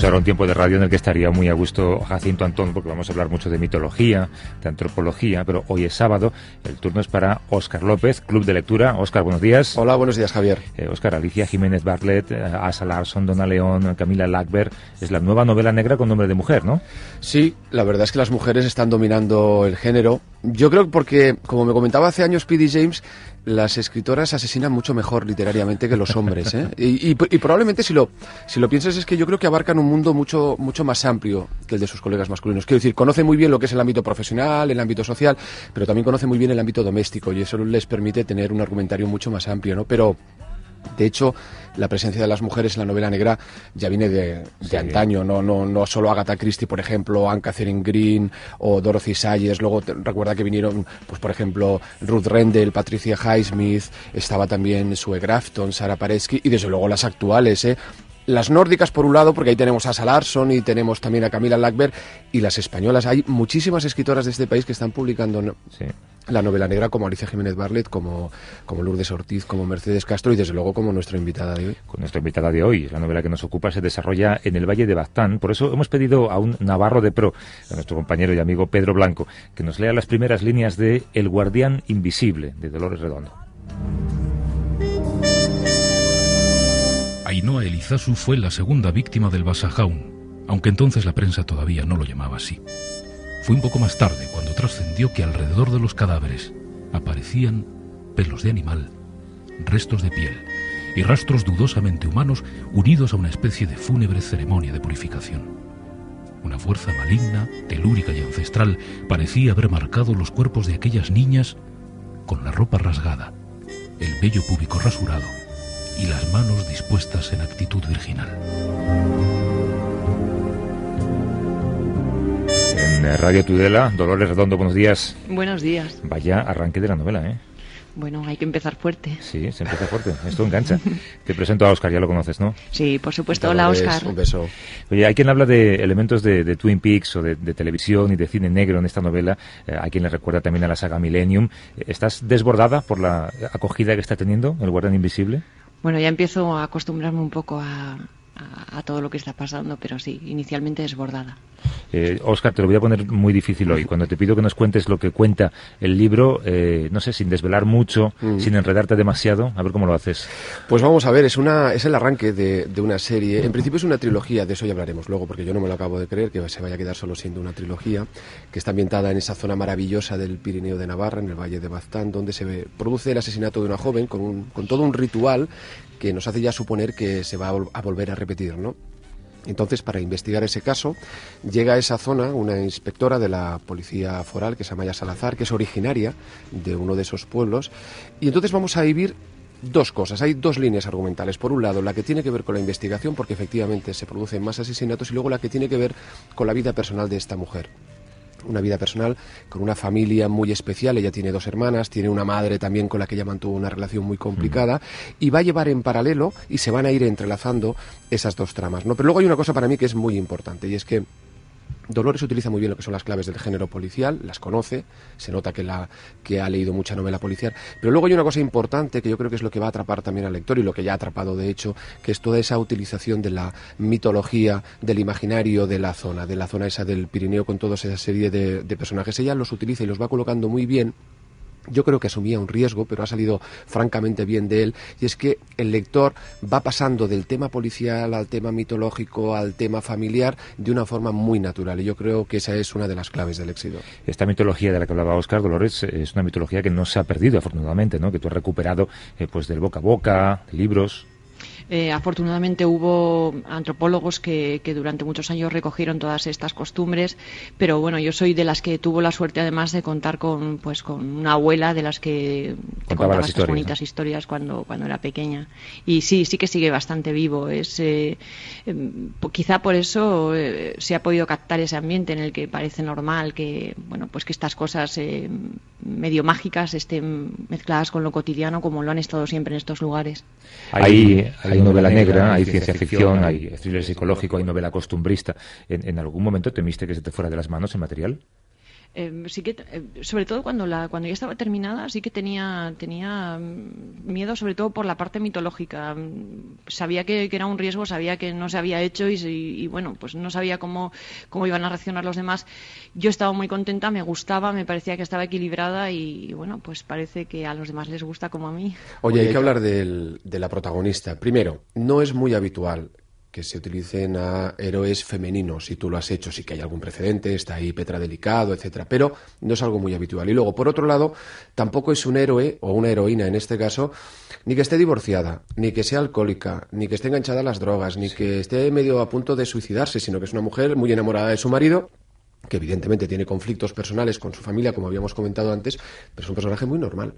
Tenemos ahora un tiempo de radio en el que estaría muy a gusto Jacinto Antón, porque vamos a hablar mucho de mitología, de antropología, pero hoy es sábado, el turno es para Óscar López, Club de Lectura. Óscar, buenos días. Hola, buenos días, Javier. Eh, Óscar, Alicia Jiménez Bartlett, eh, Asa Larson, Donna León, Camila Lackberg, es la nueva novela negra con nombre de mujer, ¿no? Sí, la verdad es que las mujeres están dominando el género. Yo creo que porque, como me comentaba hace años P.D. James, las escritoras asesinan mucho mejor literariamente que los hombres. ¿eh? Y, probablemente si lo, si lo piensas es que yo creo que abarcan un mundo mucho, mucho más amplio que el de sus colegas masculinos. Quiero decir, conocen muy bien lo que es el ámbito profesional, el ámbito social, pero también conocen muy bien el ámbito doméstico y eso les permite tener un argumentario mucho más amplio. ¿no? Pero de hecho, la presencia de las mujeres en la novela negra ya viene de, antaño, no, no, no solo Agatha Christie, por ejemplo, Anne Catherine Green o Dorothy Sayers, luego recuerda que vinieron, pues por ejemplo, Ruth Rendell, Patricia Highsmith, estaba también Sue Grafton, Sara Paretsky y desde luego las actuales, ¿eh? Las nórdicas por un lado, porque ahí tenemos a Salarson y tenemos también a Camila Lackberg, y las españolas. Hay muchísimas escritoras de este país que están publicando la novela negra, como Alicia Jiménez Barlet, como, como Lourdes Ortiz, como Mercedes Castro y desde luego como nuestra invitada de hoy. Con nuestra invitada de hoy, la novela que nos ocupa se desarrolla en el Valle de Baztán. Por eso hemos pedido a un navarro de pro, a nuestro compañero y amigo Pedro Blanco, que nos lea las primeras líneas de El guardián invisible, de Dolores Redondo. Ainhoa Elizasu fue la segunda víctima del Basajaun, aunque entonces la prensa todavía no lo llamaba así. Fue un poco más tarde cuando trascendió que alrededor de los cadáveres aparecían pelos de animal, restos de piel y rastros dudosamente humanos unidos a una especie de fúnebre ceremonia de purificación. Una fuerza maligna, telúrica y ancestral parecía haber marcado los cuerpos de aquellas niñas con la ropa rasgada, el vello púbico rasurado y las manos dispuestas en actitud virginal. En Radio Tudela, Dolores Redondo, buenos días. Buenos días. Vaya arranque de la novela, ¿eh? Bueno, hay que empezar fuerte. Sí, se empieza fuerte. Esto engancha. Te presento a Oscar, ya lo conoces, ¿no? Sí, por supuesto. Hola, Oscar. Un beso. Oye, hay quien habla de elementos de, Twin Peaks o de, televisión y de cine negro en esta novela. Eh, hay quien le recuerda también a la saga Millennium. ¿Estás desbordada por la acogida que está teniendo el Guardián Invisible? Bueno, ya empiezo a acostumbrarme un poco a, a, todo lo que está pasando, pero sí, inicialmente desbordada. Eh, Oscar, te lo voy a poner muy difícil hoy. Cuando te pido que nos cuentes lo que cuenta el libro, eh, no sé, sin desvelar mucho, mm. sin enredarte demasiado, a ver cómo lo haces. Pues vamos a ver, es, una, es el arranque de, de, una serie. En principio es una trilogía, de eso ya hablaremos luego, porque yo no me lo acabo de creer que se vaya a quedar solo siendo una trilogía, que está ambientada en esa zona maravillosa del Pirineo de Navarra, en el Valle de Baztán, donde se produce el asesinato de una joven con, un, con todo un ritual que nos hace ya suponer que se va a, volver a repetir, ¿no? Entonces, para investigar ese caso, llega a esa zona una inspectora de la policía foral, que se llama Maya Salazar, que es originaria de uno de esos pueblos, y entonces vamos a vivir dos cosas. Hay dos líneas argumentales. Por un lado, la que tiene que ver con la investigación, porque efectivamente se producen más asesinatos, y luego la que tiene que ver con la vida personal de esta mujer una vida personal con una familia muy especial. Ella tiene dos hermanas, tiene una madre también con la que ella mantuvo una relación muy complicada y va a llevar en paralelo y se van a ir entrelazando esas dos tramas. ¿no? Pero luego hay una cosa para mí que es muy importante y es que Dolores utiliza muy bien lo que son las claves del género policial, las conoce, se nota que, la, que ha leído mucha novela policial, pero luego hay una cosa importante que yo creo que es lo que va a atrapar también al lector y lo que ya ha atrapado de hecho, que es toda esa utilización de la mitología, del imaginario de la zona, de la zona esa del Pirineo con toda esa serie de, de personajes. Ella los utiliza y los va colocando muy bien yo creo que asumía un riesgo, pero ha salido francamente bien de él, y es que el lector va pasando del tema policial al tema mitológico, al tema familiar, de una forma muy natural, y yo creo que esa es una de las claves del éxito. Esta mitología de la que hablaba Oscar Dolores es una mitología que no se ha perdido, afortunadamente, ¿no? que tú has recuperado eh, pues del boca a boca, libros. Eh, afortunadamente hubo antropólogos que, durante muchos años recogieron todas estas costumbres, pero bueno, yo soy de las que tuvo la suerte además de contar con, pues, con una abuela de las que te contaba estas bonitas historias cuando, cuando era pequeña. Y sí, sí que sigue bastante vivo. Es, eh, em, quizá por eso eh, se ha podido captar ese ambiente en el que parece normal que, bueno, pues que estas cosas medio mágicas estén mezcladas con lo cotidiano como lo han estado siempre en estos lugares. hay hay novela negra, hay ciencia ficción, hay thriller psicológico, hay novela costumbrista. ¿En, algún momento temiste que se te fuera de las manos el material? Em, sí que, em, sobre todo cuando la, cuando ya estaba terminada, sí que tenía, tenía mm, miedo, sobre todo por la parte mitológica. Mm, sabía que, era un riesgo, sabía que no se había hecho y, bueno, pues no sabía cómo, cómo iban a reaccionar los demás. Yo estaba muy contenta, me gustaba, me parecía que estaba equilibrada y, bueno, pues parece que a los demás les gusta como a mí. Oye, hay que hablar de la protagonista. Primero, no es muy habitual que se utilicen a héroes femeninos, si tú lo has hecho, sí que hay algún precedente, está ahí Petra Delicado, etcétera, pero no es algo muy habitual. Y luego, por otro lado, tampoco es un héroe, o una heroína en este caso, ni que esté divorciada, ni que sea alcohólica, ni que esté enganchada a las drogas, ni que esté medio a punto de suicidarse, sino que es una mujer muy enamorada de su marido, que evidentemente tiene conflictos personales con su familia, como habíamos comentado antes, pero es un personaje muy normal.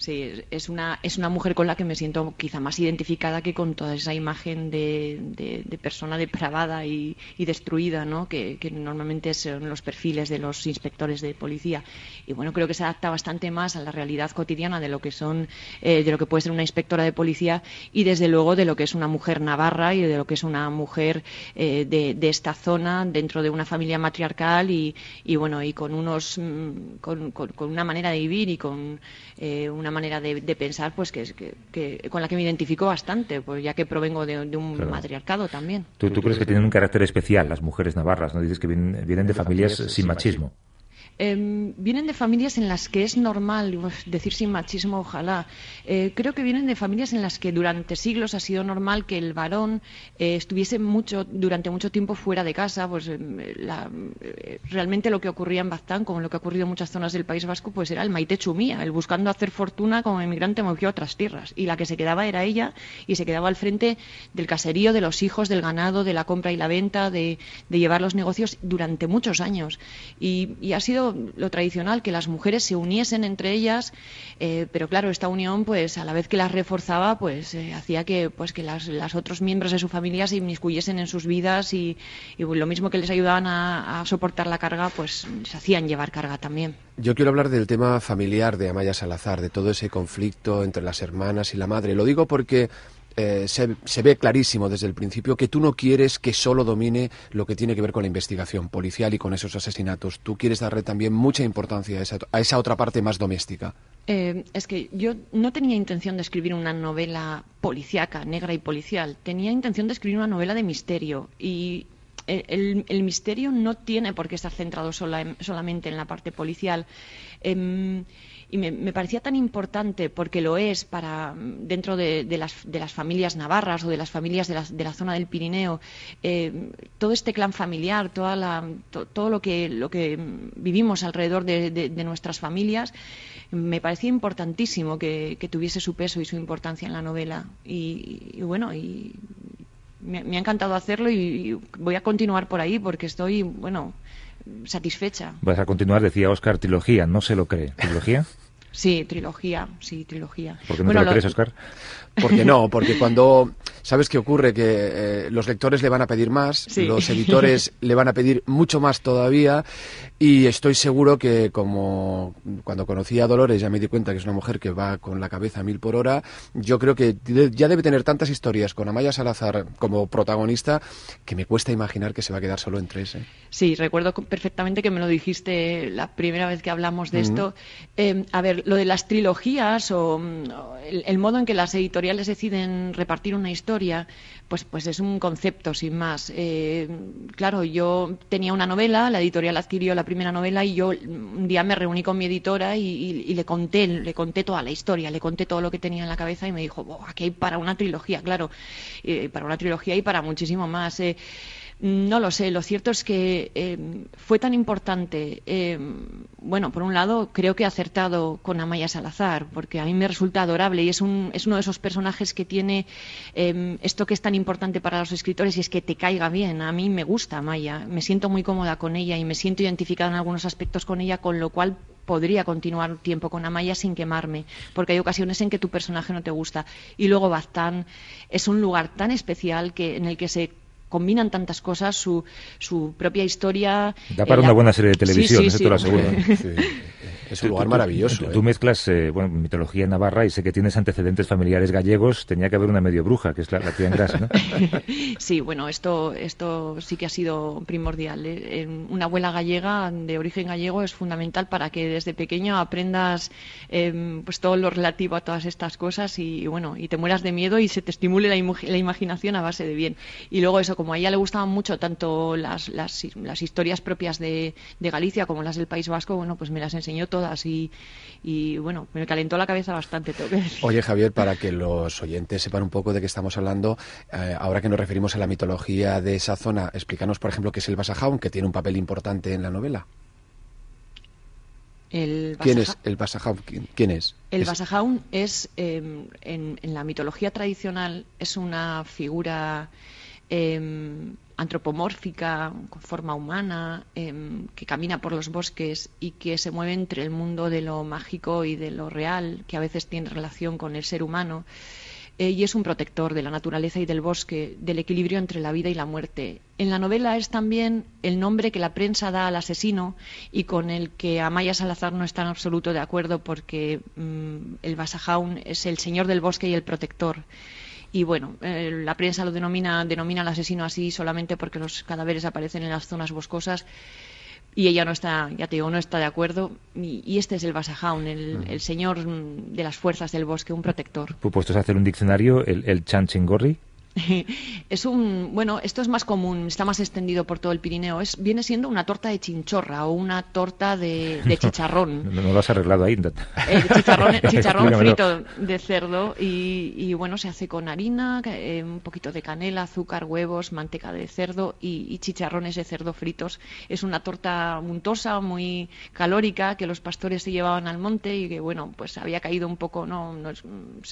Sí, es una, es una mujer con la que me siento quizá más identificada que con toda esa imagen de, de, persona depravada y, destruida, ¿no? Que, normalmente son los perfiles de los inspectores de policía. Y bueno, creo que se adapta bastante más a la realidad cotidiana de lo que son, eh, de lo que puede ser una inspectora de policía y desde luego de lo que es una mujer navarra y de lo que es una mujer eh, de, esta zona dentro de una familia matriarcal y, y bueno, y con unos, mm, con, con, una manera de vivir y con eh, una manera de, pensar pues que, que, con la que me identifico bastante, pues ya que provengo de, un matriarcado también. ¿Tú, crees que tienen un carácter especial las mujeres navarras? ¿no? Dices que vienen, de familias sin machismo. Em, vienen de familias en las que es normal, decir sin machismo, ojalá. Eh, creo que vienen de familias en las que durante siglos ha sido normal que el varón eh, estuviese mucho, durante mucho tiempo fuera de casa. Pues em, eh, realmente lo que ocurría en Baztán, como lo que ha ocurrido en muchas zonas del País Vasco, pues era el maite chumía, el buscando hacer fortuna como emigrante movió a otras tierras. Y la que se quedaba era ella y se quedaba al frente del caserío, de los hijos, del ganado, de la compra y la venta, de, llevar los negocios durante muchos años. y ha sido lo tradicional, que las mujeres se uniesen entre ellas, eh, pero claro, esta unión, pues a la vez que las reforzaba, pues eh, hacía que, pues que las, otros miembros de su familia se inmiscuyesen en sus vidas y, lo mismo que les ayudaban a, soportar la carga, pues se hacían llevar carga también. Yo quiero hablar del tema familiar de Amaya Salazar, de todo ese conflicto entre las hermanas y la madre. Lo digo porque eh, se, ve clarísimo desde el principio que tú no quieres que solo domine lo que tiene que ver con la investigación policial y con esos asesinatos. Tú quieres darle también mucha importancia a esa, otra parte más doméstica. Eh, es que yo no tenía intención de escribir una novela policíaca, negra y policial. Tenía intención de escribir una novela de misterio. Y el, misterio no tiene por qué estar centrado solamente en la parte policial. Em, y me, parecía tan importante porque lo es para dentro de, las, de las, familias navarras o de las familias de la, de la zona del Pirineo eh, todo este clan familiar toda la, todo lo que lo que vivimos alrededor de, nuestras familias me parecía importantísimo que, tuviese su peso y su importancia en la novela y, bueno y me, ha encantado hacerlo y, voy a continuar por ahí porque estoy bueno satisfecha. Vas a continuar, decía Oscar, trilogía, no se lo cree. ¿Trilogía? Sí, trilogía, sí, trilogía. ¿Por qué no te lo, crees, Oscar? Porque no, porque cuando sabes qué ocurre que eh, los lectores le van a pedir más, los editores le van a pedir mucho más todavía y estoy seguro que como cuando conocí a Dolores ya me di cuenta que es una mujer que va con la cabeza a mil por hora, yo creo que ya debe tener tantas historias con Amaya Salazar como protagonista que me cuesta imaginar que se va a quedar solo en tres. ¿eh? Sí, recuerdo perfectamente que me lo dijiste la primera vez que hablamos de esto. Em, a ver, lo de las trilogías o, mm, el modo en que las editoriales deciden repartir una historia, pues, pues es un concepto sin más. Eh, claro, yo tenía una novela, la editorial adquirió la primera novela y yo un día me reuní con mi editora y, le conté, le conté toda la historia, le conté todo lo que tenía en la cabeza y me dijo, aquí hay para una trilogía, claro, eh, para una trilogía y para muchísimo más. Eh, no lo sé, lo cierto es que eh, fue tan importante. Eh, bueno, por un lado, creo que he acertado con Amaya Salazar, porque a mí me resulta adorable y es, un, es uno de esos personajes que tiene eh, esto que es tan importante para los escritores y es que te caiga bien. A mí me gusta Amaya, me siento muy cómoda con ella y me siento identificada en algunos aspectos con ella, con lo cual podría continuar tiempo con Amaya sin quemarme, porque hay ocasiones en que tu personaje no te gusta. Y luego Baztán es un lugar tan especial que, en el que se combinan tantas cosas, su, su propia historia. Da para una buena serie de televisión, eso te lo aseguro. Es un lugar maravilloso. Tú, ¿eh? mezclas eh, bueno, mitología navarra y sé que tienes antecedentes familiares gallegos. Tenía que haber una medio bruja, que es la, la tía Gras, ¿no? sí, bueno, esto, esto sí que ha sido primordial. ¿eh? Una abuela gallega de origen gallego es fundamental para que desde pequeño aprendas eh, pues todo lo relativo a todas estas cosas y, bueno, y te mueras de miedo y se te estimule la, la imaginación a base de bien. Y luego eso, como a ella le gustaban mucho tanto las, las, las historias propias de, de, Galicia como las del País Vasco, bueno, pues me las enseñó todas y, y bueno, me calentó la cabeza bastante. Oye, Javier, para que los oyentes sepan un poco de qué estamos hablando, eh, ahora que nos referimos a la mitología de esa zona, explícanos, por ejemplo, qué es el Basajaun, que tiene un papel importante en la novela. El ¿Quién es el Basajaun? ¿Quién es? El Basajaun es, eh, en, en, la mitología tradicional, es una figura eh, antropomórfica, con forma humana, eh, que camina por los bosques y que se mueve entre el mundo de lo mágico y de lo real, que a veces tiene relación con el ser humano. Eh, y es un protector de la naturaleza y del bosque, del equilibrio entre la vida y la muerte. En la novela es también el nombre que la prensa da al asesino y con el que Amaya Salazar no está en absoluto de acuerdo porque mmm, el Basajaun es el señor del bosque y el protector y bueno, eh, la prensa lo denomina, denomina al asesino así solamente porque los cadáveres aparecen en las zonas boscosas y ella no está, ya te digo, no está de acuerdo. Y, y este es el Basajaun, el, el, señor de las fuerzas del bosque, un protector. Puestos a hacer un diccionario, el, el Chanchingory. es un bueno esto es más común está más extendido por todo el Pirineo. Es viene siendo una torta de chinchorra o una torta de, de chicharrón. No, no, lo has arreglado ahí eh, chicharrón, chicharrón frito de cerdo y, y, bueno se hace con harina eh, un poquito de canela azúcar huevos manteca de cerdo y, y, chicharrones de cerdo fritos. Es una torta untosa muy calórica que los pastores se llevaban al monte y que bueno pues había caído un poco no, no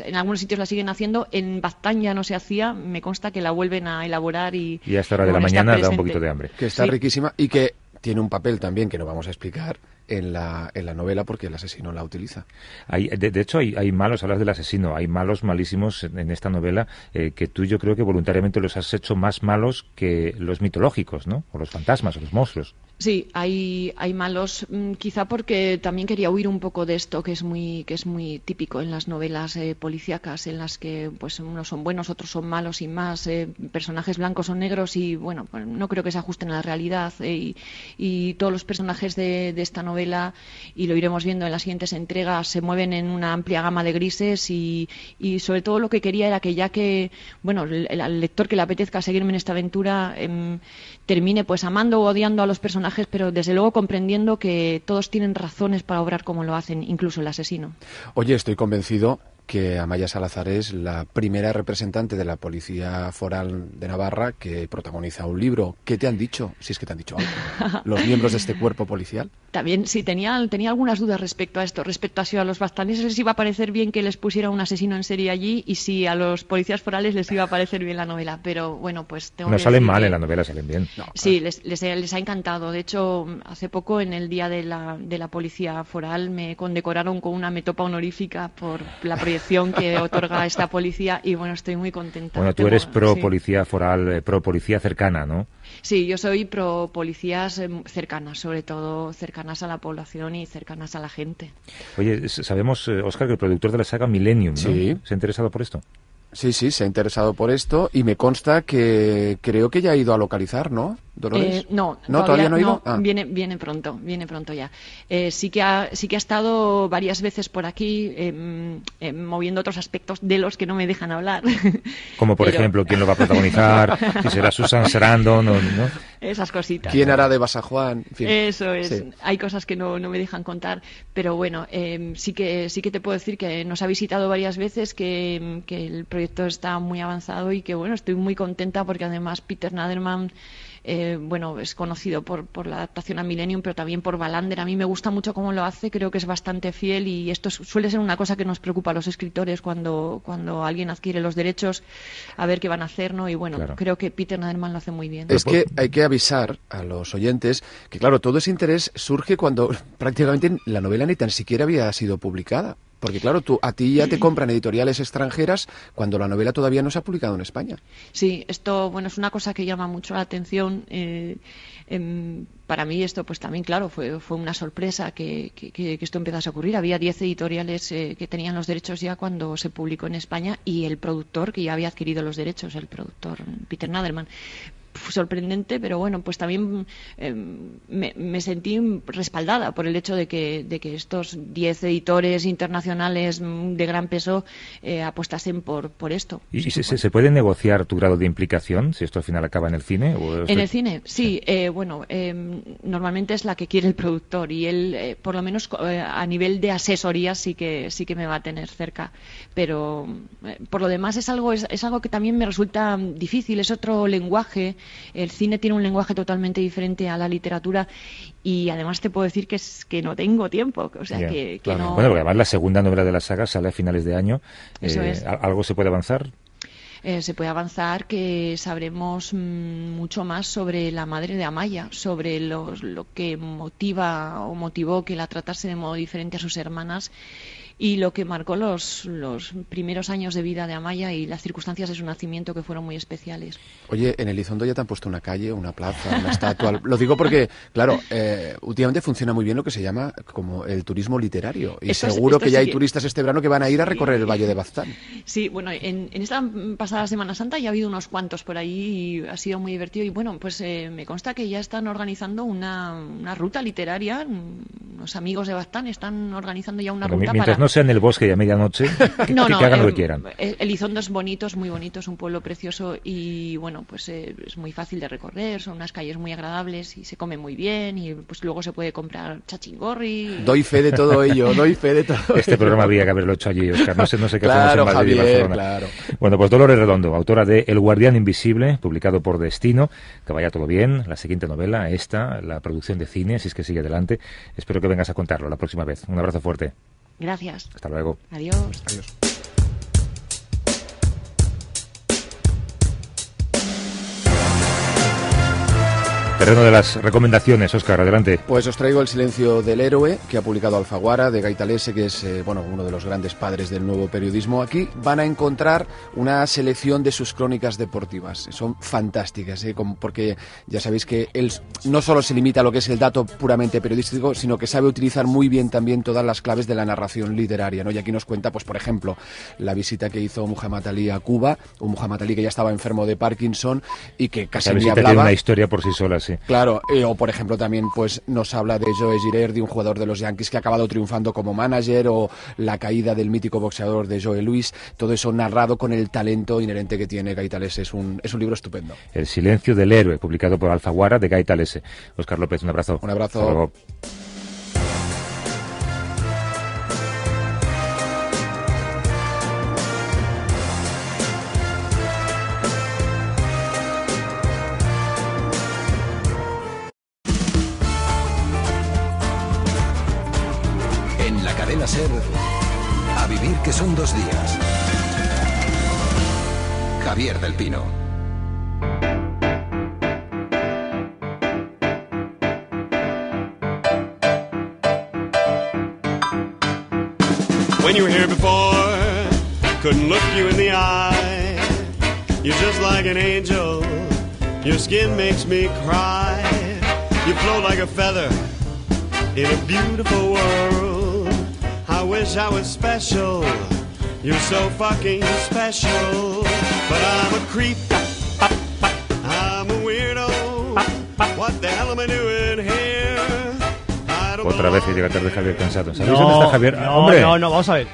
en algunos sitios la siguen haciendo en Baztán ya no se hacía me consta que la vuelven a elaborar y... Y a esta hora de la mañana da un poquito de hambre. Que está sí. riquísima y que tiene un papel también que no vamos a explicar en la, en la novela porque el asesino la utiliza. Hay, de, de, hecho, hay, hay, malos, hablas del asesino, hay malos malísimos en, en esta novela eh, que tú yo creo que voluntariamente los has hecho más malos que los mitológicos, ¿no? O los fantasmas, o los monstruos. Sí, hay, hay malos, mmm, quizá porque también quería huir un poco de esto que es muy, que es muy típico en las novelas eh, policíacas, en las que pues unos son buenos, otros son malos y más, eh, personajes blancos o negros y bueno, pues, no creo que se ajusten a la realidad eh, y, y, todos los personajes de, esta novela, y lo iremos viendo en las siguientes entregas, se mueven en una amplia gama de grises y, y sobre todo lo que quería era que ya que, bueno, al lector que le apetezca seguirme en esta aventura em, termine pues amando o odiando a los personajes pero desde luego comprendiendo que todos tienen razones para obrar como lo hacen, incluso el asesino. Oye, estoy convencido que Amaya Salazar es la primera representante de la Policía Foral de Navarra que protagoniza un libro. ¿Qué te han dicho? Si es que te han dicho algo. ¿Los miembros de este cuerpo policial? También, sí, tenía, tenía algunas dudas respecto a esto. Respecto a si a los bastaneses les iba a parecer bien que les pusiera un asesino en serie allí y si a los policías forales les iba a parecer bien la novela. Pero bueno, pues tengo No que salen decir mal que... en la novela, salen bien. No, Sí, les, les, les, ha encantado. De hecho, hace poco, en el Día de la, de la Policía Foral, me condecoraron con una metopa honorífica por la proyección que otorga esta policía y bueno, estoy muy contenta. Bueno, tú Tengo- eres pro sí. policía foral, eh, pro policía cercana, ¿no? Sí, yo soy pro policías eh, cercanas, sobre todo cercanas a la población y cercanas a la gente. Oye, sabemos, eh, Oscar, que el productor de la saga Millennium, ¿no? Sí. ¿Se ha interesado por esto? Sí, sí, se ha interesado por esto y me consta que creo que ya ha ido a localizar, ¿no, Dolores? Eh, no, no, todavía no ha ido. Ah. Viene, viene pronto, viene pronto ya. Eh, sí que ha, sí que ha estado varias veces por aquí eh, eh, moviendo otros aspectos de los que no me dejan hablar. Como, por Pero- ejemplo, quién lo va a protagonizar, si será Susan Sarandon o no. Esas cositas. ¿Quién hará de Basajuan? En fin. Eso es. Sí. Hay cosas que no, no me dejan contar, pero bueno, eh, sí que sí que te puedo decir que nos ha visitado varias veces, que, que el proyecto está muy avanzado y que bueno, estoy muy contenta porque además Peter Naderman eh, bueno, es conocido por, por la adaptación a Millennium, pero también por Balander. A mí me gusta mucho cómo lo hace, creo que es bastante fiel y esto su- suele ser una cosa que nos preocupa a los escritores cuando, cuando alguien adquiere los derechos, a ver qué van a hacer, ¿no? Y bueno, Claro. creo que Peter Naderman lo hace muy bien. Es que hay que avisar a los oyentes que, claro, todo ese interés surge cuando prácticamente la novela ni tan siquiera había sido publicada. Porque claro, tú, a ti ya te compran editoriales extranjeras cuando la novela todavía no se ha publicado en España. Sí, esto bueno es una cosa que llama mucho la atención. Eh, para mí esto pues también claro fue, fue una sorpresa que, que, esto empezase a ocurrir. Había 10 editoriales eh, que tenían los derechos ya cuando se publicó en España y el productor que ya había adquirido los derechos, el productor Peter Naderman sorprendente, pero bueno, pues también eh, me, sentí respaldada por el hecho de que, de que estos 10 editores internacionales de gran peso eh, apostasen por, por esto. ¿Y se, se, puede negociar tu grado de implicación si esto al final acaba en el cine? En el cine, sí. Eh, bueno, normalmente es la que quiere el productor y él, por lo menos a nivel de asesoría, sí que, sí que me va a tener cerca. Pero por lo demás es algo, es, es algo que también me resulta difícil, es otro lenguaje el cine tiene un lenguaje totalmente diferente a la literatura y además te puedo decir que es que no tengo tiempo. O sea, que, Bueno, porque además la segunda novela de la saga sale a finales de año. Eh, ¿Algo se puede avanzar? Eh, se puede avanzar que sabremos mm, mucho más sobre la madre de Amaya, sobre lo que motiva o motivó que la tratase de modo diferente a sus hermanas y lo que marcó los, los primeros años de vida de Amaya y las circunstancias de su nacimiento que fueron muy especiales. Oye, en Elizondo ya te han puesto una calle, una plaza, una estatua. lo digo porque, claro, eh, últimamente funciona muy bien lo que se llama como el turismo literario. Y seguro que ya hay turistas este verano que van a ir a recorrer el Valle de Baztán. Sí, bueno, en, esta pasada Semana Santa ya ha habido unos cuantos por ahí y ha sido muy divertido. Y bueno, pues eh, me consta que ya están organizando una, una ruta literaria. Los amigos de Baztán están organizando ya una ruta para sea en el bosque y a medianoche, que, no, no, hagan lo que quieran. Elizondo es bonito, es muy bonito, es un pueblo precioso y bueno, pues eh, es muy fácil de recorrer, son unas calles muy agradables y se come muy bien y pues luego se puede comprar chachingorri. Doy fe de todo ello, doy fe de todo Este programa habría que haberlo hecho allí, Oscar, no sé, no sé qué hacemos en Madrid y Barcelona. Claro. Bueno, pues Dolores Redondo, autora de El guardián invisible, publicado por Destino, que vaya todo bien, la siguiente novela, esta, la producción de cine, si es que sigue adelante. Espero que vengas a contarlo la próxima vez. Un abrazo fuerte. Gracias. Hasta luego. Adiós. Adiós. Terreno de las recomendaciones, Oscar, adelante. Pues os traigo El silencio del héroe, que ha publicado Alfaguara, de Gaitalese, que es eh, bueno, uno de los grandes padres del nuevo periodismo. Aquí van a encontrar una selección de sus crónicas deportivas. Son fantásticas, ¿eh? porque ya sabéis que él no solo se limita a lo que es el dato puramente periodístico, sino que sabe utilizar muy bien también todas las claves de la narración literaria. ¿no? Y aquí nos cuenta, pues por ejemplo, la visita que hizo Muhammad Ali a Cuba, un Muhammad Ali que ya estaba enfermo de Parkinson y que casi ni hablaba. tiene una historia por sí sola, Claro, eh, o por ejemplo también pues nos habla de Joe Girardi, un jugador de los Yankees que ha acabado triunfando como manager, o la caída del mítico boxeador de Joe Luis, todo eso narrado con el talento inherente que tiene Gaitales. Es un, es un libro estupendo. El silencio del héroe, publicado por Alfaguara de Gaitales. Oscar López, un abrazo. Un abrazo. Son dos días. Javier del Pino. When you were here before, couldn't look you in the eye. You're just like an angel. Your skin makes me cry. You float like a feather in a beautiful world. I wish I was special. You're so fucking special. But I'm a creep. I'm a weirdo. What the hell am I doing here? Otra vez que llega tarde Javier cansado. ¿Sabéis no, dónde está Javier? No, ¡Hombre! no, no, vamos a ver.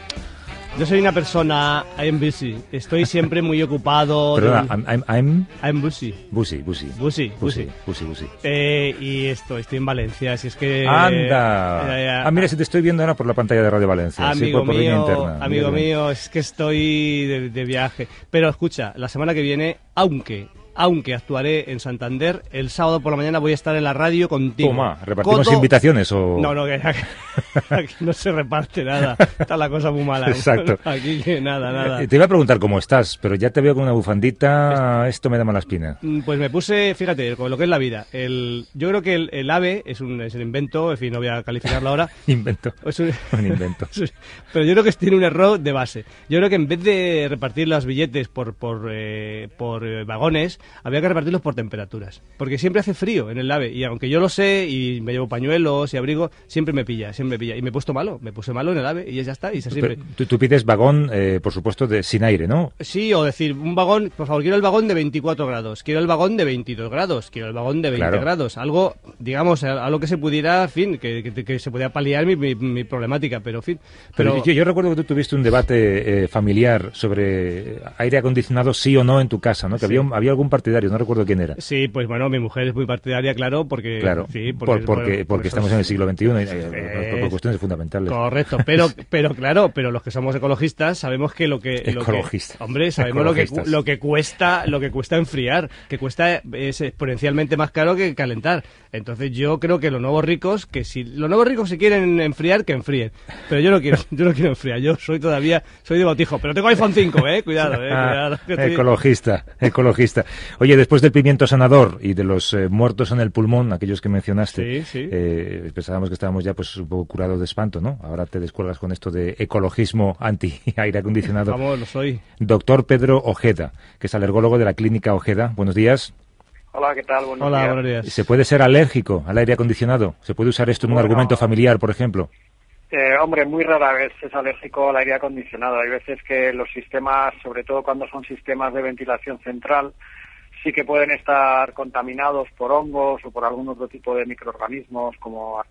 Yo soy una persona, I'm busy. Estoy siempre muy ocupado. Perdona, I'm, I'm, I'm, busy. Busy, busy. Busy, busy. Busy, busy. Eh, y esto, estoy en Valencia, así es que... ¡Anda! Eh, ah, mira, si te estoy viendo ahora por la pantalla de Radio Valencia. Amigo sí, por, mío, interna. amigo mío, es que estoy de, de viaje. Pero escucha, la semana que viene, aunque aunque actuaré en Santander. El sábado por la mañana voy a estar en la radio contigo. Toma, ¿repartimos invitaciones o...? No, no, que aquí no se reparte nada. Está la cosa muy mala. Exacto. Aquí que nada, nada. Eh, te iba a preguntar cómo estás, pero ya te veo con una bufandita, esto me da mala espina. Mm, Pues me puse, fíjate, con lo que es la vida. El, yo creo que el, el ave es un, es un invento, en fin, no voy a calificarlo ahora. Invento. Es un- Un invento. Pero yo creo que tiene un error de base. Yo creo que en vez de repartir los billetes por, por, eh, por eh, vagones, había que repartirlos por temperaturas. Porque siempre hace frío en el AVE. Y aunque yo lo sé y me llevo pañuelos y abrigo, siempre me pilla, siempre me pilla. Y me he puesto malo, me puse malo en el AVE y ya está. Y se siempre. Tú, tú pides vagón, eh, por supuesto, de sin aire, ¿no? Sí, o decir, un vagón, por favor, quiero el vagón de 24 grados, quiero el vagón de 22 grados, quiero el vagón de 20 Claro. grados. Algo, digamos, algo que se pudiera, en fin, que, que- que se podía paliar mi, mi- mi problemática, pero en fin. Pero, Pero, yo, yo recuerdo que tú tuviste un debate eh, familiar sobre aire acondicionado sí o no en tu casa, ¿no? Que Sí. había, había algún partidario, no recuerdo quién era. Sí, pues bueno, mi mujer es muy partidaria, claro, porque... Claro, sí, por- porque, bueno, eso estamos en el siglo XXI y eh, Es- por, cuestiones fundamentales. Correcto, pero, pero claro, pero los que somos ecologistas sabemos que lo que... lo que- Ecologistas. hombre, sabemos lo que, lo que cuesta lo que cuesta enfriar, que cuesta es exponencialmente más caro que calentar. Entonces yo creo que los nuevos ricos, que si los nuevos ricos se quieren enfriar, que enfríen. Pero yo no quiero, yo no quiero enfriar, yo soy todavía, soy de botijo, pero tengo iPhone 5, eh, cuidado, eh, cuidado. estoy- ecologista, ecologista. Oye, después del pimiento sanador y de los eh, muertos en el pulmón, aquellos que mencionaste, Sí, sí. eh, pensábamos que estábamos ya pues un poco curados de espanto, ¿no? Ahora te descuelgas con esto de ecologismo anti-aire acondicionado. Vamos, lo soy. Doctor Pedro Ojeda, que es alergólogo de la clínica Ojeda. Buenos días. Hola, ¿qué tal? Buenos Hola, días. buenos días. ¿Se puede ser alérgico al aire acondicionado? ¿Se puede usar esto en un Bueno. argumento familiar, por ejemplo? Eh, hombre, muy rara vez es alérgico al aire acondicionado. Hay veces que los sistemas, sobre todo cuando son sistemas de ventilación central, sí que pueden estar contaminados por hongos o por algún otro tipo de microorganismos como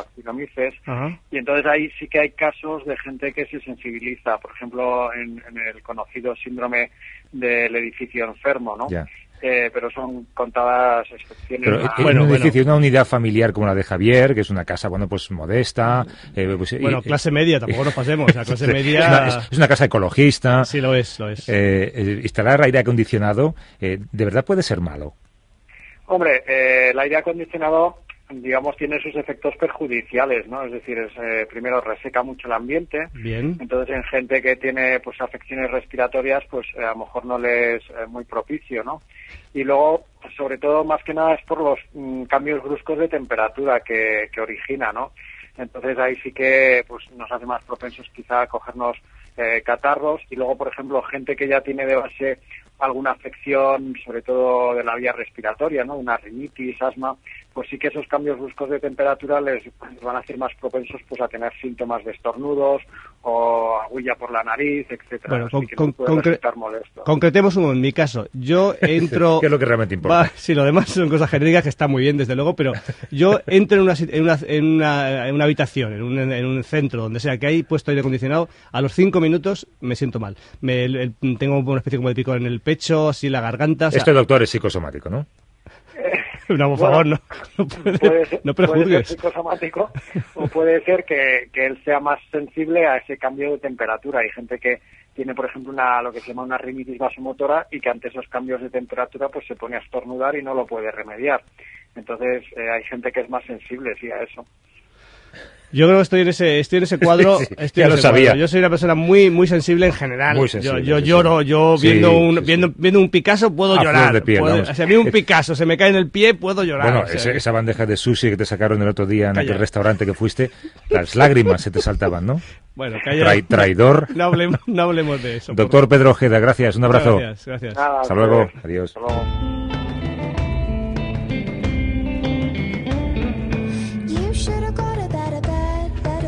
actinomices. Ajá. Y entonces ahí sí que hay casos de gente que se sensibiliza, por ejemplo, en, en el conocido síndrome del edificio enfermo, ¿no? Eh, pero son contadas excepciones. Pero a- en bueno, un bueno. edificio, una unidad familiar como la de Javier, que es una casa, bueno, pues modesta. eh, pues, y- Bueno, clase media, tampoco nos pasemos. La clase Es media... una, es- es una casa ecologista. Sí, lo es, lo es. Eh, eh, instalar aire acondicionado, eh, ¿de verdad puede ser malo? Hombre, eh, el aire acondicionado, digamos, tiene sus efectos perjudiciales, ¿no? Es decir, es, eh, primero reseca mucho el ambiente, Bien. entonces en gente que tiene pues afecciones respiratorias, pues eh, a lo mejor no le es eh, muy propicio, ¿no? Y luego, pues, sobre todo, más que nada es por los mm, cambios bruscos de temperatura que, que origina, ¿no? Entonces ahí sí que pues nos hace más propensos quizá a cogernos eh, catarros y luego, por ejemplo, gente que ya tiene de base alguna afección, sobre todo de la vía respiratoria, ¿no? Una rinitis, asma, pues sí que esos cambios bruscos de temperatura les, van a hacer más propensos pues a tener síntomas de estornudos o agulla por la nariz, etcétera. Bueno, con- con- concre- molesto. Concretemos un, en mi caso. Yo entro. ¿Qué es lo que realmente importa? Va, sí, lo demás son cosas genéricas que está muy bien, desde luego, pero yo entro en una, en una, en una, en una habitación, en un, en un centro, donde sea que hay puesto aire acondicionado, a los cinco minutos me siento mal. Me, el- tengo una especie como de picor en el pecho, así en la garganta. o sea- Este doctor es psicosomático, ¿no? no, por Bueno, favor, no, no, puede- puede ser, no puede ser prejuzgues. psicosomático o puede ser que, que él sea más sensible a ese cambio de temperatura. Hay gente que tiene, por ejemplo, una, lo que se llama una rinitis vasomotora y que ante esos cambios de temperatura pues se pone a estornudar y no lo puede remediar. Entonces eh, hay gente que es más sensible sí a eso. Yo creo que estoy en ese, estoy en ese cuadro. Sí, estoy ya en lo ese sabía. cuadro. Yo soy una persona muy, muy sensible en general. Muy Yo- sensible, yo, sí. lloro, yo Sí, viendo un, sí, viendo, viendo un Picasso puedo A llorar. de piel, Puedo- sea, a mí un Picasso se me cae en el pie, puedo llorar. Bueno, o sea, ese- esa bandeja de sushi que te sacaron el otro día en Calla. aquel restaurante que fuiste, las lágrimas se te saltaban, ¿no? Bueno, calla. Trai- traidor. No hablemos, no hablemos de eso. Doctor Pedro Ojeda, gracias, un abrazo. Gracias, gracias. Nada, Hasta luego, adiós. hasta luego. You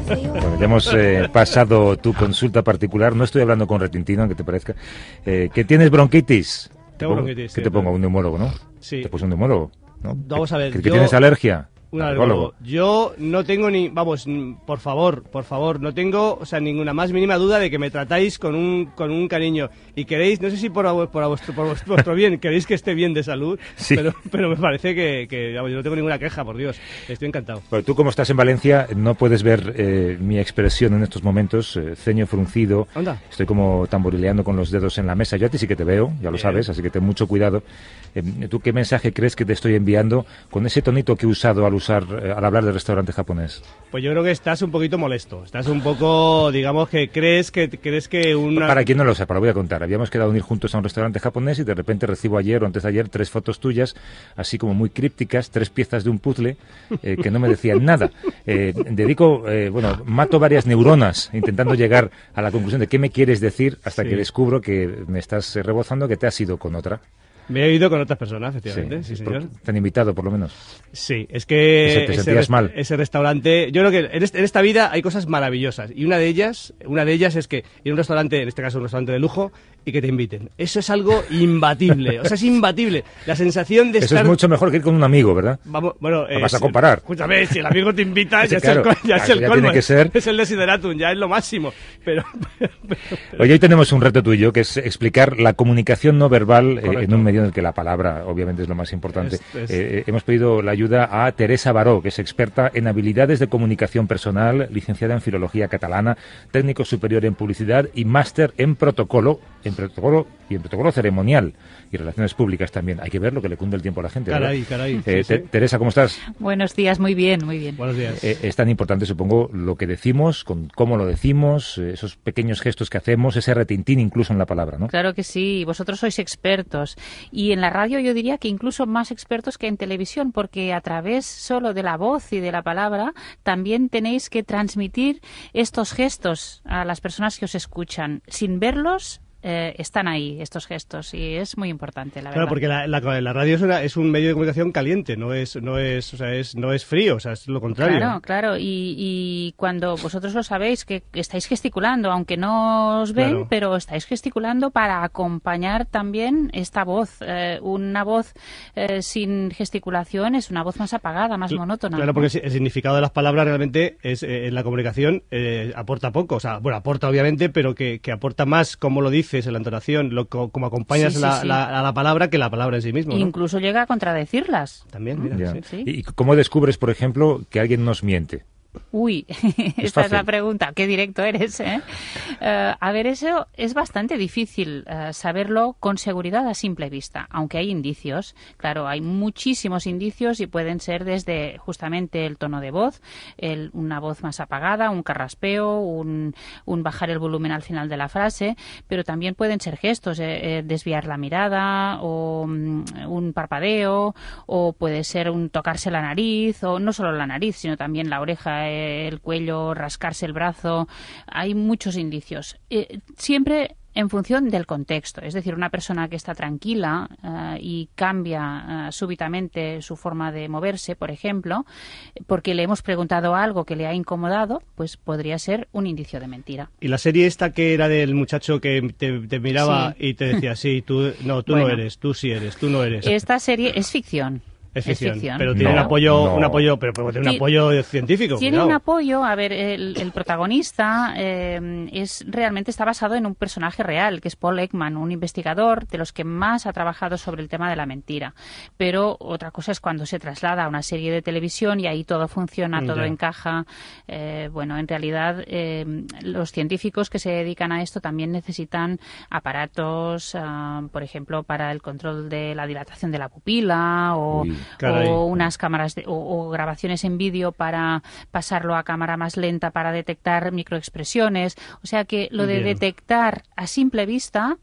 Bueno, ya hemos eh, pasado tu consulta particular. No estoy hablando con Retintino, aunque te parezca. Eh, ¿Que tienes bronquitis? Te Tengo bronquitis, ¿Qué sí, te pongo? ¿Un neumólogo, no? Sí. Te puse un neumólogo. ¿no? Vamos a ver, ¿Que, que yo- tienes alergia? Un. Yo no tengo ni, vamos, por favor, por favor, no tengo, o sea, ninguna más mínima duda de que me tratáis con un, con un cariño y queréis, no sé si por, por, vuestro, por vuestro, bien, queréis que esté bien de salud, Sí. pero, pero me parece que, que, vamos, yo no tengo ninguna queja, por Dios, estoy encantado. Bueno, tú como estás en Valencia no puedes ver eh, mi expresión en estos momentos, eh, ceño fruncido, Anda. estoy como tamborileando con los dedos en la mesa. Yo a ti sí que te veo, ya lo Bien. sabes, así que ten mucho cuidado. Eh, ¿Tú qué mensaje crees que te estoy enviando con ese tonito que he usado al usar eh, al hablar del restaurante japonés? Pues yo creo que estás un poquito molesto, estás un poco, digamos que crees que, crees que una... Para quien no lo sepa, lo voy a contar. Habíamos quedado en ir juntos a un restaurante japonés y de repente recibo ayer o antes de ayer tres fotos tuyas, así como muy crípticas, tres piezas de un puzzle eh, que no me decían nada. Eh, dedico, eh, bueno, mato varias neuronas intentando llegar a la conclusión de qué me quieres decir hasta Sí. que descubro que me estás rebozando que te has ido con otra. Me he ido con otras personas, efectivamente, sí, señor. Te han invitado, por lo menos. Sí, es que te ese, mal. ese restaurante, yo creo que en, en esta vida hay cosas maravillosas y una de ellas, una de ellas es que ir a un restaurante, en este caso un restaurante de lujo, y que te inviten. Eso es algo imbatible, o sea, es imbatible. La sensación de Eso estar es mucho mejor que ir con un amigo, ¿verdad? Vamos, bueno, No vas a comparar. Escúchame, si el amigo te invita, ya, claro. es el, ya es el ya colmo, tiene que ser. es el desideratum, ya es lo máximo. Pero, Oye, hoy tenemos un reto tuyo, que es explicar la comunicación no verbal eh, en un medio en el que la palabra, obviamente, es lo más importante. Es- es- Eh, hemos pedido la ayuda a Teresa Baró, que es experta en habilidades de comunicación personal, licenciada en Filología Catalana, técnico superior en Publicidad y máster en Protocolo, en Protocolo y en Protocolo Ceremonial y Relaciones Públicas también. Hay que ver lo que le cunde el tiempo a la gente. ¿verdad? Caray, caray, Eh, sí, Te- sí. Teresa, ¿cómo estás? Buenos días, muy bien, muy bien. buenos días. Eh, es tan importante, supongo, lo que decimos, con cómo lo decimos, eh, esos pequeños gestos que hacemos, ese retintín incluso en la palabra, ¿no? Claro que sí, vosotros sois expertos. Y en la radio yo diría que incluso más expertos que en televisión, porque a través solo de la voz y de la palabra también tenéis que transmitir estos gestos a las personas que os escuchan. Sin verlos, eh, están ahí estos gestos y es muy importante, la Claro, verdad. porque la, la- la radio es, una- es un medio de comunicación caliente, no es, no es, o sea, es, no es frío, o sea, es lo contrario. Claro, claro. Y, y cuando vosotros lo sabéis, que estáis gesticulando, aunque no os ven, Claro. pero estáis gesticulando para acompañar también esta voz. Eh, una voz eh, sin gesticulación es una voz más apagada, más monótona. Claro, porque el significado de las palabras realmente es eh, en la comunicación eh, aporta poco, o sea, bueno, aporta obviamente, pero que, que aporta más cómo lo dices, en la entonación, lo, co- como acompañas Sí, sí, la, sí. la- a la palabra que la palabra en sí mismo. ¿no? Incluso llega a contradecirlas. También, mira. ¿Y cómo descubres, por ejemplo, que alguien nos miente? Uy, esta es la pregunta. Qué directo eres, ¿eh? Eh, a ver, eso es bastante difícil eh, saberlo con seguridad a simple vista, aunque hay indicios. Claro, hay muchísimos indicios y pueden ser desde justamente el tono de voz, el- una voz más apagada, un carraspeo, un, un bajar el volumen al final de la frase, pero también pueden ser gestos, eh, eh, desviar la mirada o mm, un parpadeo o puede ser un tocarse la nariz o no solo la nariz, sino también la oreja, el cuello, rascarse el brazo. Hay muchos indicios. Eh, siempre en función del contexto. Es decir, una persona que está tranquila eh, y cambia eh, súbitamente su forma de moverse, por ejemplo, porque le hemos preguntado algo que le ha incomodado, pues podría ser un indicio de mentira. Y la serie esta que era del muchacho que te, te miraba Sí. y te decía, sí, tú, no, tú no eres, tú sí eres, tú no eres. Esta serie es ficción. Es ficción, pero No, tiene un apoyo, no. un apoyo, pero, pero tiene un apoyo científico. Tiene cuidado. un apoyo, a ver, el, el protagonista eh, es realmente está basado en un personaje real, que es Paul Ekman, un investigador de los que más ha trabajado sobre el tema de la mentira. Pero otra cosa es cuando se traslada a una serie de televisión y ahí todo funciona, todo encaja. Eh, bueno, en realidad eh, los científicos que se dedican a esto también necesitan aparatos, ah, por ejemplo, para el control de la dilatación de la pupila o, Uy, caray. o unas cámaras de- o, o grabaciones en vídeo para pasarlo a cámara más lenta para detectar microexpresiones. O sea que lo de Bien. detectar a simple vista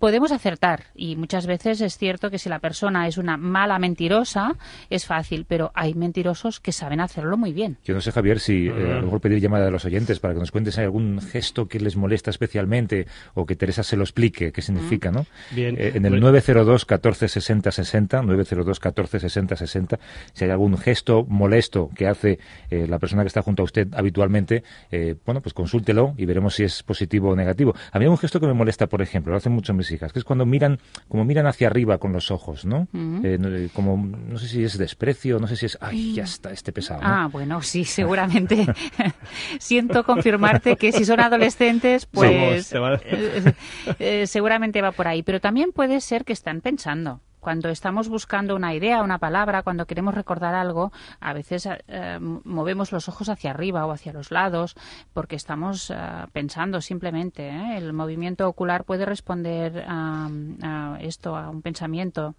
podemos acertar y muchas veces es cierto que si la persona es una mala mentirosa es fácil, pero hay mentirosos que saben hacerlo muy bien. Yo no sé, Javier, si eh, a lo mejor pedir llamada de los oyentes para que nos cuentes si hay algún gesto que les molesta especialmente o que Teresa se lo explique qué significa, ¿no? Bien. Eh, en el Pues- 902 14 60 60, 902 14 60 60, si hay algún gesto molesto que hace eh, la persona que está junto a usted habitualmente, eh, bueno, pues consúltelo y veremos si es positivo o negativo. A mí hay un gesto que me molesta, por ejemplo, lo hacen mucho mis hijas, que es cuando miran, como miran hacia arriba con los ojos, ¿no? Ujú. Eh, no- eh, como, no sé si es desprecio, no sé si es, ay, ya está, este pesado. ¿no? Ah, bueno, sí, seguramente. Siento confirmarte que si son adolescentes, pues Somos, eh, eh, seguramente va por ahí. Pero también puede ser que están pensando. Cuando estamos buscando una idea, una palabra, cuando queremos recordar algo, a veces eh, movemos los ojos hacia arriba o hacia los lados porque estamos eh, pensando simplemente. ¿eh? El movimiento ocular puede responder a, a esto, a un pensamiento.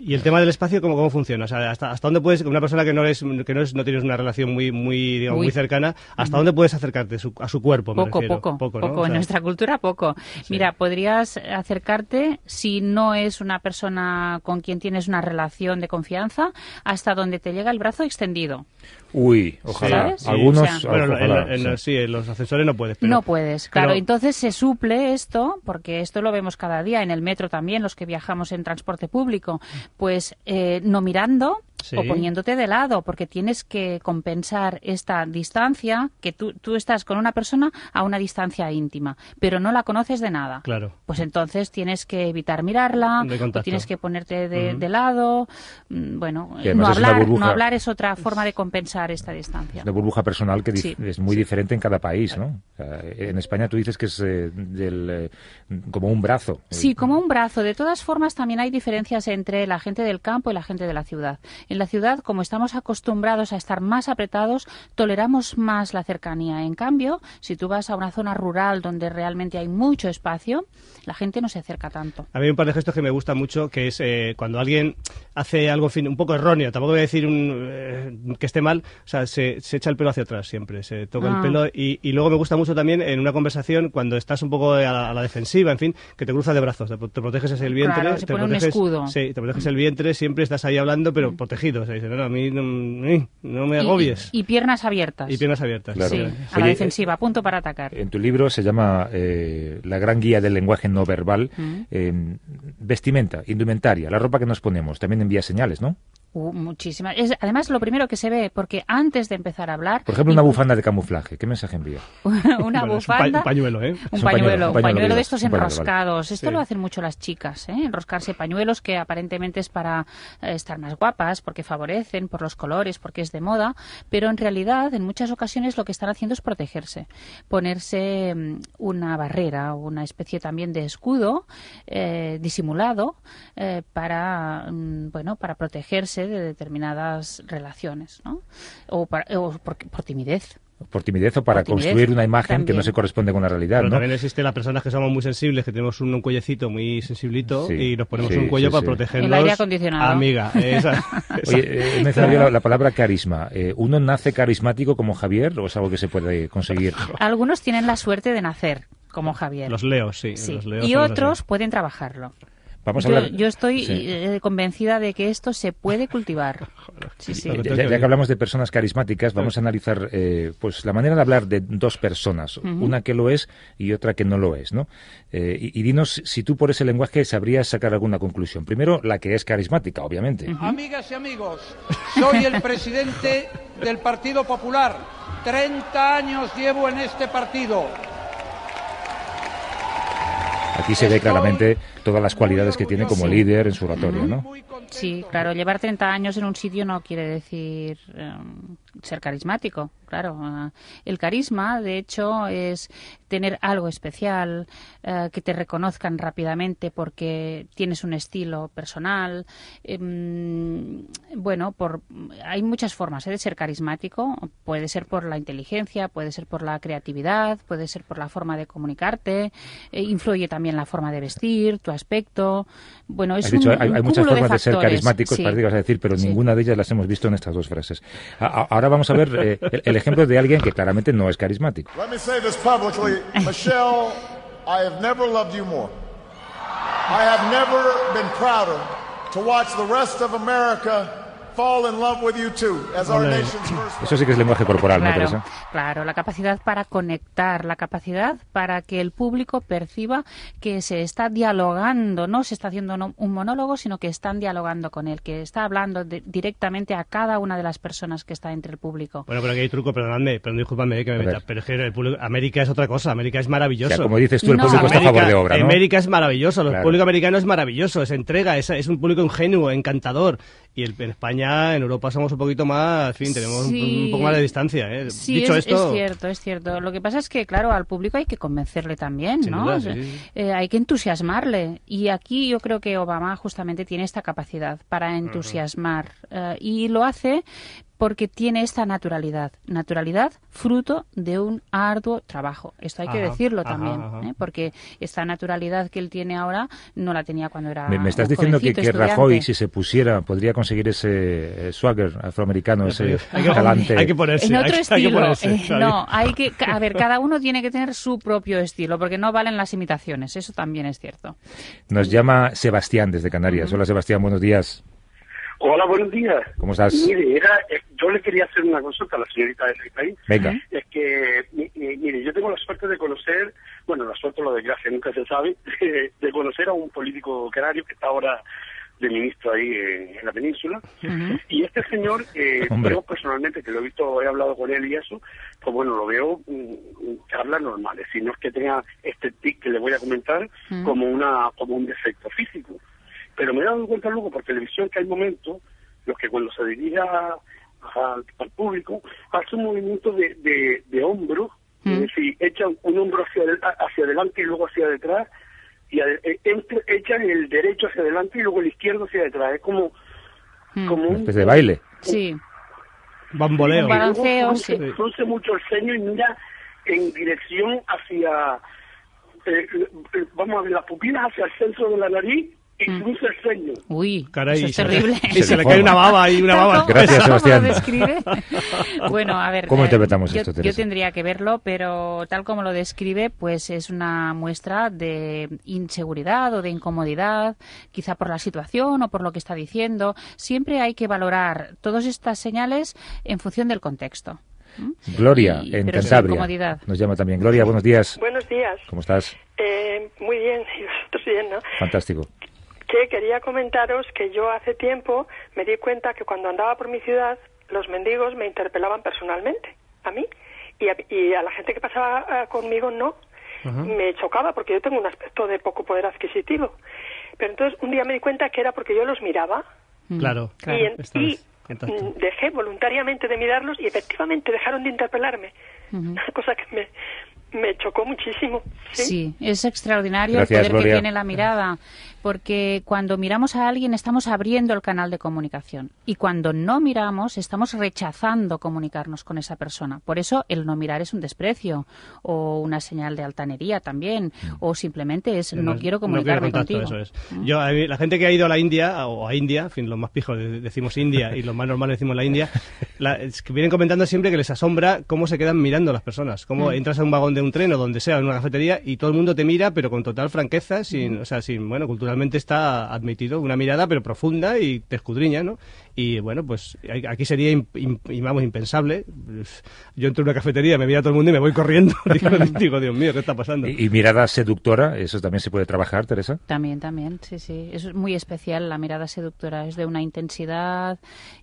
Y el tema del espacio, ¿cómo, cómo funciona? O sea, ¿hasta, hasta dónde puedes, una persona que no es, que no, es, no tienes una relación muy, muy, digamos, Uy. muy cercana, ¿hasta dónde puedes acercarte su- a su cuerpo? me Poco, poco, ¿no? poco. O En nuestra cultura, poco. Mira, podrías acercarte, si no es una persona con quien tienes una relación de confianza, hasta donde te llega el brazo extendido. Uy, ojalá. ¿Sabes? Algunos, O sea- Bueno, en, ojalá, en- sí. en- sí, en los ascensores no puedes. pero- no puedes, claro. pero- Entonces se suple esto, porque esto lo vemos cada día en el metro también, los que viajamos en transporte público, pues eh, no mirando Sí. o poniéndote de lado, porque tienes que compensar esta distancia, que tú, tú estás con una persona a una distancia íntima, pero no la conoces de nada. Claro. Pues entonces tienes que evitar mirarla, o tienes que ponerte de, de lado. mm, Bueno, eh, no es hablar, burbuja- no hablar es otra forma de compensar esta distancia. Una burbuja personal que Sí. es muy diferente en cada país, ¿no? O sea, en España tú dices que es eh, del, eh, como un brazo. Sí, como un brazo. De todas formas, también hay diferencias entre la gente del campo y la gente de la ciudad. En la ciudad, como estamos acostumbrados a estar más apretados, toleramos más la cercanía. En cambio, si tú vas a una zona rural donde realmente hay mucho espacio, la gente no se acerca tanto. A mí hay un par de gestos que me gustan mucho, que es eh, cuando alguien hace algo en un poco erróneo, tampoco voy a decir un, eh, que esté mal, o sea, se, se echa el pelo hacia atrás siempre, se toca Ah. el pelo y, y luego me gusta mucho también en una conversación cuando estás un poco a la, a la defensiva, en fin, que te cruzas de brazos, te, te proteges el vientre, Claro, se te pone un proteges, escudo. Sí, te proteges el vientre, siempre estás ahí hablando, pero protegido, o sea, dice, no, no, a mí no, no, no me Y- agobies. Y, y piernas abiertas. Y piernas abiertas. Claro. Sí, Oye, a la eh, defensiva, punto para atacar. En tu libro se llama eh, La gran guía del lenguaje no verbal. Mm. eh, vestimenta, indumentaria, la ropa que nos ponemos, también envía señales, ¿no? Uh, muchísimas. Es, además, lo primero que se ve, porque antes de empezar a hablar... Por ejemplo, una bufanda de camuflaje, ¿qué mensaje envía? una Bueno, es un pa- bufanda. un pañuelo, ¿eh? Un pañuelo, pañuelo, un pañuelo, pañuelo de estos un pañuelo, vale. enroscados. Esto Sí. lo hacen mucho las chicas, ¿eh? Enroscarse pañuelos que aparentemente es para eh, estar más guapas, porque favorecen, por los colores, porque es de moda, pero en realidad en muchas ocasiones lo que están haciendo es protegerse, ponerse mm, una barrera, una especie también de escudo eh, disimulado eh, para, mm, bueno, para protegerse de determinadas relaciones, ¿no? O, para- o por, por timidez. Por timidez o para timidez, construir una imagen que no se corresponde con la realidad, Pero ¿no? también existen las personas que somos muy sensibles, que tenemos un, un cuellecito muy sensiblito Sí, y nos ponemos sí, un cuello sí, para sí. protegernos. El aire acondicionado. Amiga, esa, esa. Oye, eh, mencionado yo la, la palabra carisma. Eh, ¿Uno nace carismático como Javier o es algo que se puede conseguir? Algunos tienen la suerte de nacer, como Javier. Los leos, sí. Sí. los leos Y otros así. pueden trabajarlo. Vamos a Yo, hablar... yo estoy Sí. eh, convencida de que esto se puede cultivar. Sí, sí. Ya, que hablamos de personas carismáticas, vamos a analizar eh, pues la manera de hablar de dos personas, una que lo es y otra que no lo es, ¿no? Eh, y, y dinos si tú por ese lenguaje sabrías sacar alguna conclusión. Primero, la que es carismática, obviamente. Amigas y amigos, soy el presidente del Partido Popular. 30 años llevo en este partido. Aquí se ve claramente todas las cualidades que tiene como líder en su oratoria, ¿no? Sí, claro, llevar 30 años en un sitio no quiere decir eh, ser carismático, claro. Ah, el carisma, de hecho, es tener algo especial, eh, que te reconozcan rápidamente porque tienes un estilo personal. Em, bueno, por, hay muchas formas ¿eh? de ser carismático. Puede ser por la inteligencia, puede ser por la creatividad, puede ser por la forma de comunicarte. eh, influye también la forma de vestir, tu aspecto. Bueno, es Has dicho, un, hay, un hay muchas formas de, ser carismáticos, sí. parece que vas a decir, pero Sí. ninguna de ellas las hemos visto en estas dos frases. A- a- ahora vamos a ver eh, el, el ejemplo de alguien que claramente no es carismático. I have never been prouder to watch the rest of America fall in love with you too, as our Ole. nation's first. Eso sí que es lenguaje corporal, ¿no, Claro, Teresa? claro, la capacidad para conectar, la capacidad para que el público perciba que se está dialogando, no se está haciendo no- un monólogo, sino que están dialogando con él, que está hablando de- directamente a cada una de las personas que está entre el público. Bueno, pero aquí hay truco, perdonadme, pero disculpadme eh, que me meta. Pero es que el público, América es otra cosa, América es maravilloso. O sea, como dices tú, el No. público está a América, favor de obra, ¿no? América es maravilloso, el Claro. público americano es maravilloso, es entrega, es, es un público ingenuo, encantador. Y el- en España, en Europa somos un poquito más, en fin, tenemos un- Sí. un, poco más de distancia. ¿eh? Sí, Dicho es, esto, es cierto, es cierto. Lo que pasa es que, claro, al público hay que convencerle también, Sin ¿no? duda, sí, eh, hay que entusiasmarle. Y aquí yo creo que Obama justamente tiene esta capacidad para entusiasmar. Eh, y lo hace porque tiene esta naturalidad. Naturalidad fruto de un arduo trabajo. Esto hay que Ajá, decirlo ajá, también, ajá. ¿eh? porque esta naturalidad que él tiene ahora no la tenía cuando era Me, me estás un diciendo que, que. Rajoy, si se pusiera, podría conseguir ese eh, swagger afroamericano, ese hay que, talante. hay que ponerse. En hay otro que- hay que estilo. ponerse, eh, no, hay que. A ver, cada uno tiene que tener su propio estilo, porque no valen las imitaciones. Eso también es cierto. Nos llama Sebastián desde Canarias. Hola Sebastián, buenos días. Hola, buenos días. ¿Cómo estás? Mire, era, eh, yo le quería hacer una consulta a la señorita de ese país. Venga. Es que, mi- mi- mire, yo tengo la suerte de conocer, bueno, la suerte o la desgracia, nunca se sabe, de, de conocer a un político canario que está ahora de ministro ahí en, en la península. Y este señor, eh, yo personalmente, que lo he visto, he hablado con él y eso, pues bueno, lo veo mm, que habla normal. Es decir, no es que tenga este tic que le voy a comentar Mm. como una como un defecto físico. Pero me he dado cuenta luego por televisión que hay momentos los que cuando se dirige a- al, al público hace un movimiento de, de, de hombro, es Mm. decir, echan un hombro hacia, hacia adelante y luego hacia detrás, y entre- echan el derecho hacia adelante y luego el izquierdo hacia detrás. Es como, Mm. como Una un... especie de baile. Sí. Bamboleo. Balanceo, sí. frunce mucho el ceño y mira en dirección hacia, eh, vamos a ver, las pupilas hacia el centro de la nariz y Mm. el ceño. Uy, Caray, eso es se le- terrible. Y se, le cae una baba y una baba. Gracias, Sebastián. lo describe. Bueno, a ver. ¿Cómo eh, interpretamos yo, esto, Yo Teresa? tendría que verlo, pero tal como lo describe, pues es una muestra de inseguridad o de incomodidad, quizá por la situación o por lo que está diciendo. Siempre hay que valorar todas estas señales en función del contexto. Gloria, Y- en Cantabria. Nos llama también. Gloria, buenos días. Buenos días. ¿Cómo estás? Eh, muy bien, y vosotros bien, ¿no? Fantástico. Que quería comentaros que yo hace tiempo me di cuenta que cuando andaba por mi ciudad, los mendigos me interpelaban personalmente, a mí, y a, y a la gente que pasaba ah, conmigo no. Me chocaba porque yo tengo un aspecto de poco poder adquisitivo. Pero entonces un día me di cuenta que era porque yo los miraba Claro. Claro. y, en- y, mm, dejé voluntariamente de mirarlos y efectivamente dejaron de interpelarme. Una cosa que me, me chocó muchísimo. ¿sí? Sí, es extraordinario Gracias, el poder Gloria. que tiene la mirada, porque cuando miramos a alguien estamos abriendo el canal de comunicación y cuando no miramos estamos rechazando comunicarnos con esa persona. Por eso el no mirar es un desprecio o una señal de altanería también o simplemente es no, quiero comunicarme contacto, contigo. eso es. Yo, mí, la gente que ha ido a la India, o a India, en fin, los más pijos de- decimos India y los más normales decimos la India, la- es que vienen comentando siempre que les asombra cómo se quedan mirando las personas. Cómo Mm. entras a un vagón de un tren o donde sea, en una cafetería, y todo el mundo te mira, pero con total franqueza, sin, o sea, sin, bueno, culturalmente está admitido una mirada, pero profunda y te escudriña, ¿no? Y bueno, pues aquí sería, im- im- y vamos, impensable. Yo entro en una cafetería, me mira todo el mundo y me voy corriendo. digo, digo, Dios mío, ¿qué está pasando? Y, y mirada seductora, eso también se puede trabajar, Teresa. También, también, sí, sí. Eso es muy especial, la mirada seductora. Es de una intensidad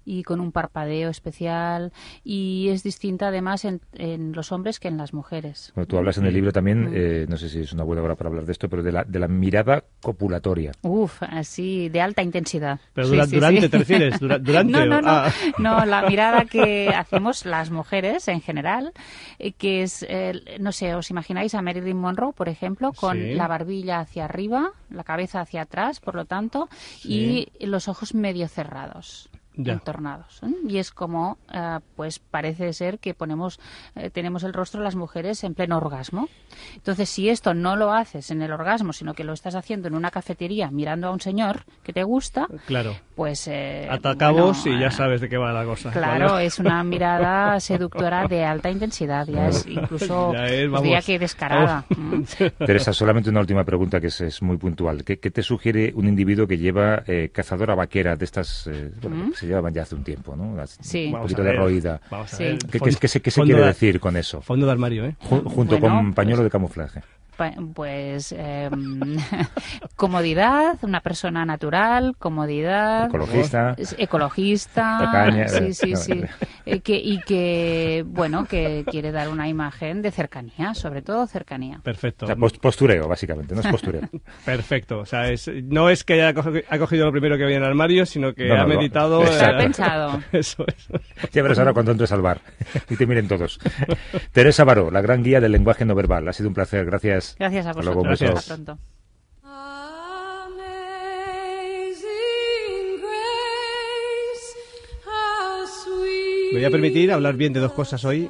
y con un parpadeo especial y es distinta además en, en los hombres que en las mujeres. Bueno, tú hablas en el libro Mm. también, eh, no sé si es una buena hora para hablar de esto, pero de la, de la mirada copulatoria. Uf, así, de alta intensidad. Pero Sí, dura- sí, durante, sí. ¿te refieres? Dura- durante No, no, no. ah. No, la mirada que hacemos las mujeres en general, eh, que es, eh, no sé, ¿os imagináis a Marilyn Monroe, por ejemplo, con Sí. la barbilla hacia arriba, la cabeza hacia atrás, por lo tanto, y los ojos medio cerrados? Ya. entornados ¿eh? y es como eh, pues parece ser que ponemos eh, tenemos el rostro de las mujeres en pleno orgasmo entonces si esto no lo haces en el orgasmo sino que lo estás haciendo en una cafetería mirando a un señor que te gusta Claro. pues eh, Ata cabos bueno, y ya sabes de qué va la cosa. Claro, ¿vale? es una mirada seductora de alta intensidad, ya es incluso Ya es, os vamos, diría que descarada. Mm. Teresa, solamente una última pregunta que es, es muy puntual. ¿Qué, qué te sugiere un individuo que lleva eh, cazadora vaquera de estas, eh, bueno, ¿Mm? Se llevaban ya hace un tiempo, ¿no? Las- Sí. Un Vamos poquito de roída. vamos a Sí. ver. ¿Qué, Fondo- qué- qué se- qué se fondo quiere de- decir con eso? Fondo de armario, ¿eh? Ju- junto Bueno, con pañuelo de camuflaje. Pues eh, comodidad, una persona natural, comodidad. Ecologista. ecologista. Tacaña, sí, sí, no, sí. no. Eh, que, y que, bueno, que quiere dar una imagen de cercanía, sobre todo cercanía. Perfecto. O sea, post- postureo, básicamente, no es postureo. Perfecto. O sea, es, no es que haya cogido, ha cogido lo primero que había en el armario, sino que No, no, ha no. meditado. Ha eh, pensado. Eso es. Ya verás ahora cuando entres al bar y te miren todos. Teresa Baró, la gran guía del lenguaje no verbal. Ha sido un placer. Gracias. Gracias a Hasta luego, vosotros. un beso. Hasta pronto. Me voy a permitir hablar bien de dos cosas hoy.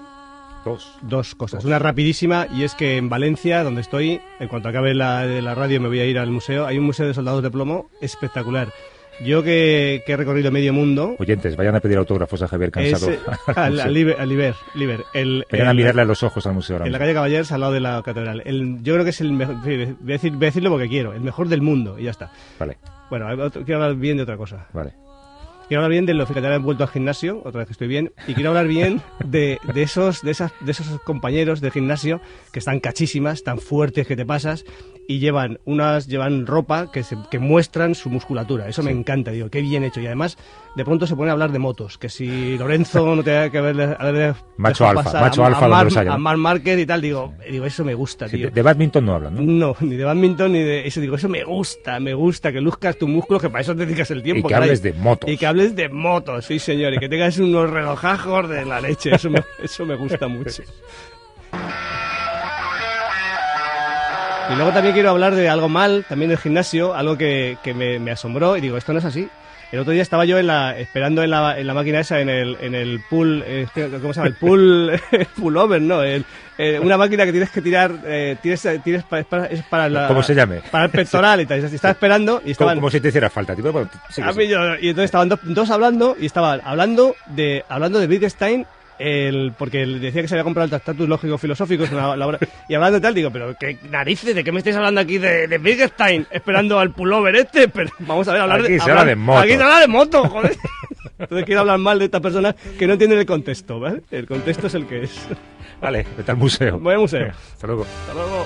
Dos. Dos cosas. Una rapidísima, y es que en Valencia, donde estoy, en cuanto acabe la, de la radio me voy a ir al museo. Hay un museo de soldados de plomo espectacular. Yo que, que he recorrido medio mundo... Oyentes, vayan a pedir autógrafos a Javier Cansado. eh, al, al Liber, al Liber, Liber. El, Vayan a el- mirarle a los ojos al museo ahora En la calle Caballers, al lado de la catedral. El, yo creo que es el mejor. Voy a, decir, voy a decirlo porque quiero. El mejor del mundo. Y ya está. Vale, Bueno, quiero hablar bien de otra cosa. vale. Quiero hablar bien de lo fíjate, ahora he vuelto al gimnasio, otra vez que estoy bien, y quiero hablar bien de, de esos, de, esas, de esos compañeros de gimnasio que están cachísimas, tan fuertes que te pasas, y llevan unas, llevan ropa que, se- que muestran su musculatura. Eso me encanta, digo, qué bien hecho. Y además, de pronto se pone a hablar de motos, que si Lorenzo no te que haberle, haberle Macho alfa, macho a, alfa a Mar- los a ¿no? Marc Márquez y tal, digo, digo, eso me gusta, Sí, tío. de, de badminton no hablan, ¿no? No, ni de badminton ni de eso. Digo, eso me gusta, me gusta, que luzcas tus músculos, que para eso te dedicas el tiempo. Y que caray. hables de motos. Y que hables de motos, sí, señor. Y que tengas unos relojajos de la leche. Eso me, eso me gusta mucho. Y luego también quiero hablar de algo mal, también del gimnasio, algo que, que me, me asombró. Y digo, esto no es así. El otro día estaba yo en la, esperando en la, en la máquina esa, en el, en el pool, eh, ¿cómo se llama? El pool, pool over, ¿no? El, eh, una máquina que tienes que tirar, eh, tienes, tienes pa- es para, es para la, ¿Cómo se llame? Para el pectoral y tal. Y Estaba esperando y estaban... como si te hiciera falta. Tipo, sigue. mí yo- y entonces estaban dos, dos hablando y estaban hablando de hablando de Wittgenstein el, porque decía que se había comprado el Tractatus Lógico Filosófico la, la obra- y hablando de tal digo pero qué narices de qué me estáis hablando aquí de, de Wittgenstein esperando al pullover este pero vamos a ver hablar Aquí de se habla de motos. aquí se habla de moto joder entonces quiero hablar mal de estas personas que no entienden el contexto ¿vale? el contexto es el que es Vale, vete al museo. voy al museo Hasta luego. hasta luego